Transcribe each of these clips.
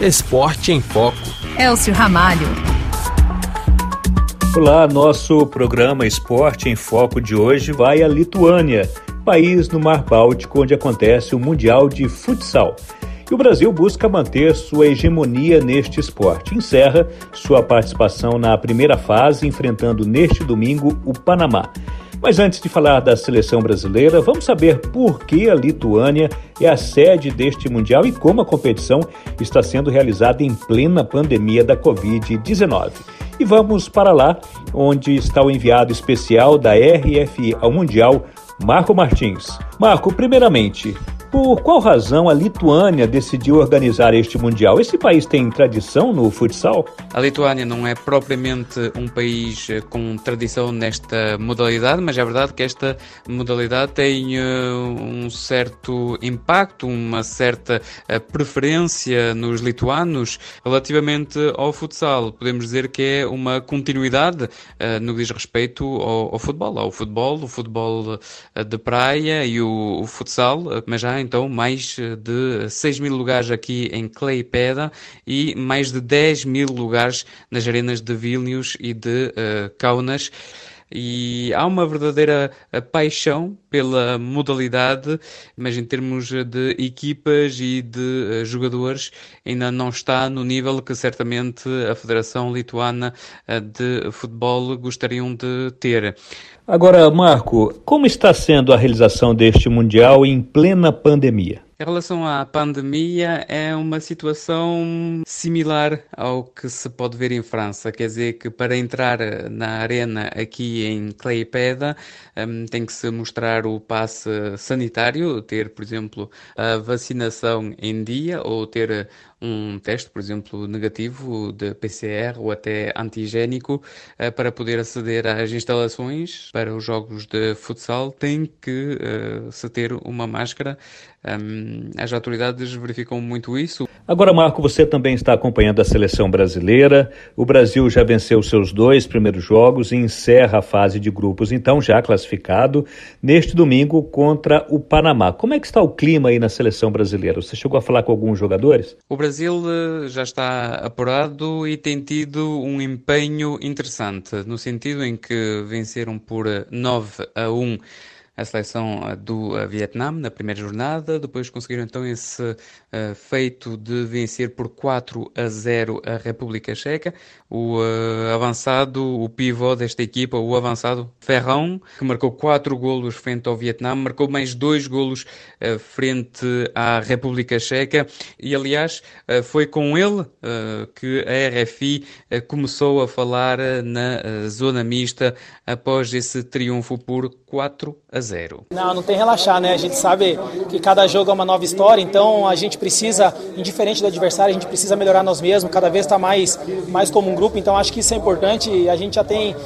Esporte em Foco. Elcio Ramalho. Olá, nosso programa Esporte em Foco de hoje vai à Lituânia, país no Mar Báltico onde acontece o Mundial de Futsal. E o Brasil busca manter sua hegemonia neste esporte. Encerra sua participação na primeira fase, enfrentando neste domingo o Panamá. Mas antes de falar da seleção brasileira, vamos saber por que a Lituânia é a sede deste Mundial e como a competição está sendo realizada em plena pandemia da Covid-19. E vamos para lá, onde está o enviado especial da RFI ao Mundial, Marco Martins. Marco, primeiramente, por qual razão a Lituânia decidiu organizar este Mundial? Esse país tem tradição no futsal? A Lituânia não é propriamente um país eh, com tradição nesta modalidade, mas é verdade que esta modalidade tem uh, um certo impacto, uma certa uh, preferência nos lituanos relativamente ao futsal. Podemos dizer que é uma continuidade no que diz respeito ao, ao, futebol, ao futebol, o futebol de praia e o, o futsal, mas já então mais de 6 mil lugares aqui em Klaipeda e mais de 10 mil lugares nas arenas de Vilnius e de uh, Kaunas e há uma verdadeira eh, paixão pela modalidade, mas em termos de equipas e de jogadores ainda não está no nível que certamente a Federação Lituana de Futebol gostariam de ter. Agora, Marco, como está sendo a realização deste Mundial em plena pandemia? Em relação à pandemia, é uma situação similar ao que se pode ver em França. Quer dizer que para entrar na arena aqui em Claypeda um, tem que se mostrar o passe sanitário, ter, por exemplo, a vacinação em dia ou ter um teste, por exemplo, negativo de PCR ou até antigénico uh, para poder aceder às instalações para os jogos de futsal tem que uh, se ter uma máscara as autoridades verificam muito isso. Agora, Marco, você também está acompanhando a seleção brasileira. O Brasil já venceu seus dois primeiros jogos e encerra a fase de grupos, então já classificado, neste domingo contra o Panamá. Como é que está o clima aí na seleção brasileira? Você chegou a falar com alguns jogadores? O Brasil eh, já está apurado e tem tido um empenho interessante, no sentido em que venceram por 9 a 1 a seleção eh, do eh, Vietnã na primeira jornada, depois conseguiram então esse uh, feito de vencer por 4 a 0 a República Checa. O uh, avançado, o pivô desta equipa, o avançado Ferrão, que marcou 4 golos frente ao Vietnã, marcou mais 2 golos uh, frente à República Checa e aliás foi com ele que a RFI começou a falar na zona mista após esse triunfo por 4 a 0 0. Não, não tem relaxar, né? A gente sabe que cada jogo é uma nova história, então a gente precisa, indiferente do adversário, a gente precisa melhorar nós mesmos, cada vez está mais, mais como um grupo, então acho que isso é importante a gente já tem,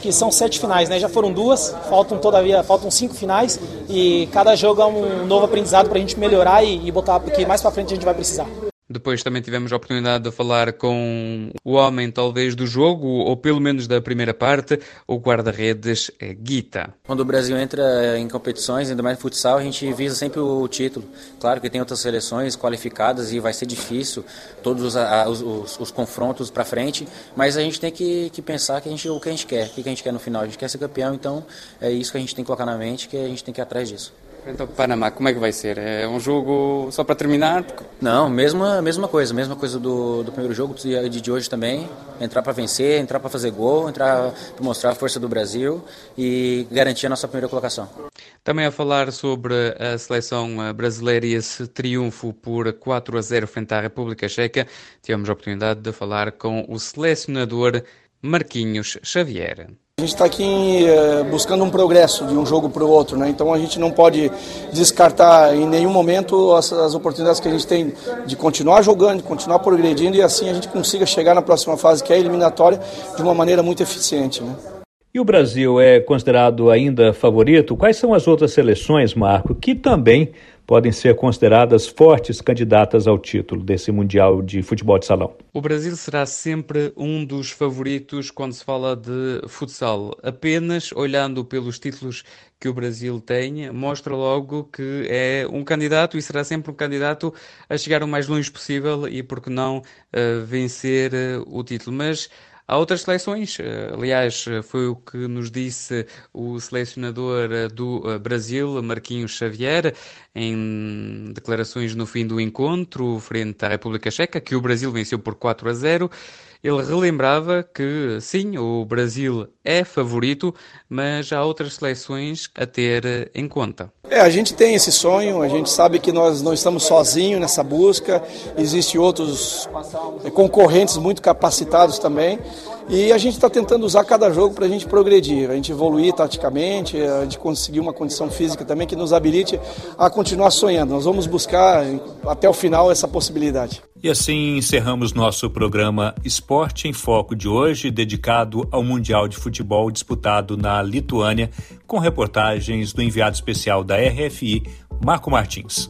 que são sete finais, né? Já foram duas, faltam todavia, faltam cinco finais e cada jogo é um novo aprendizado para a gente melhorar e, e botar, porque mais para frente a gente vai precisar. Depois também tivemos a oportunidade de falar com o homem, talvez, do jogo, ou pelo menos da primeira parte, o guarda-redes Guita. Quando o Brasil entra em competições, ainda mais futsal, a gente visa sempre o título. Claro que tem outras seleções qualificadas e vai ser difícil todos os, os, os, os confrontos para frente, mas a gente tem que, que pensar que a gente, o que a gente quer, o que a gente quer no final. A gente quer ser campeão, então é isso que a gente tem que colocar na mente, que a gente tem que ir atrás disso. Então, Panamá, como é que vai ser? É um jogo só para terminar? Não, mesma, mesma coisa, mesma coisa do, do primeiro jogo de, de hoje também. Entrar para vencer, entrar para fazer gol, entrar para mostrar a força do Brasil e garantir a nossa primeira colocação. Também a falar sobre a seleção brasileira e esse triunfo por 4 a 0 frente à República Checa, tivemos a oportunidade de falar com o selecionador Marquinhos Xavier. A gente está aqui é, buscando um progresso de um jogo para o outro, né? então a gente não pode descartar em nenhum momento as, as, oportunidades que a gente tem de continuar jogando, de continuar progredindo e assim a gente consiga chegar na próxima fase, que é a eliminatória, de uma maneira muito eficiente. Né? E o Brasil é considerado ainda favorito? Quais são as outras seleções, Marco, que também podem ser consideradas fortes candidatas ao título desse Mundial de Futebol de Salão? O Brasil será sempre um dos favoritos quando se fala de futsal. Apenas olhando pelos títulos que o Brasil tem, mostra logo que é um candidato e será sempre um candidato a chegar o mais longe possível e, por que não, uh, vencer uh, o título. Mas Há outras seleções, eh, aliás, eh, foi o que nos disse o selecionador eh, do Brasil, Marquinhos Xavier, em declarações no fim do encontro frente à República Checa, que o Brasil venceu por 4 a 0. Ele relembrava que, sim, o Brasil é favorito, mas há outras seleções a ter em conta. É, a gente tem esse sonho, a gente sabe que nós não estamos sozinhos nessa busca, existem outros concorrentes muito capacitados também. E a gente está tentando usar cada jogo para a gente progredir, a gente evoluir taticamente, a gente conseguir uma condição física também que nos habilite a continuar sonhando. Nós vamos buscar até o final essa possibilidade. E assim encerramos nosso programa Esporte em Foco de hoje, dedicado ao Mundial de Futebol disputado na Lituânia, com reportagens do enviado especial da RFI, Marco Martins.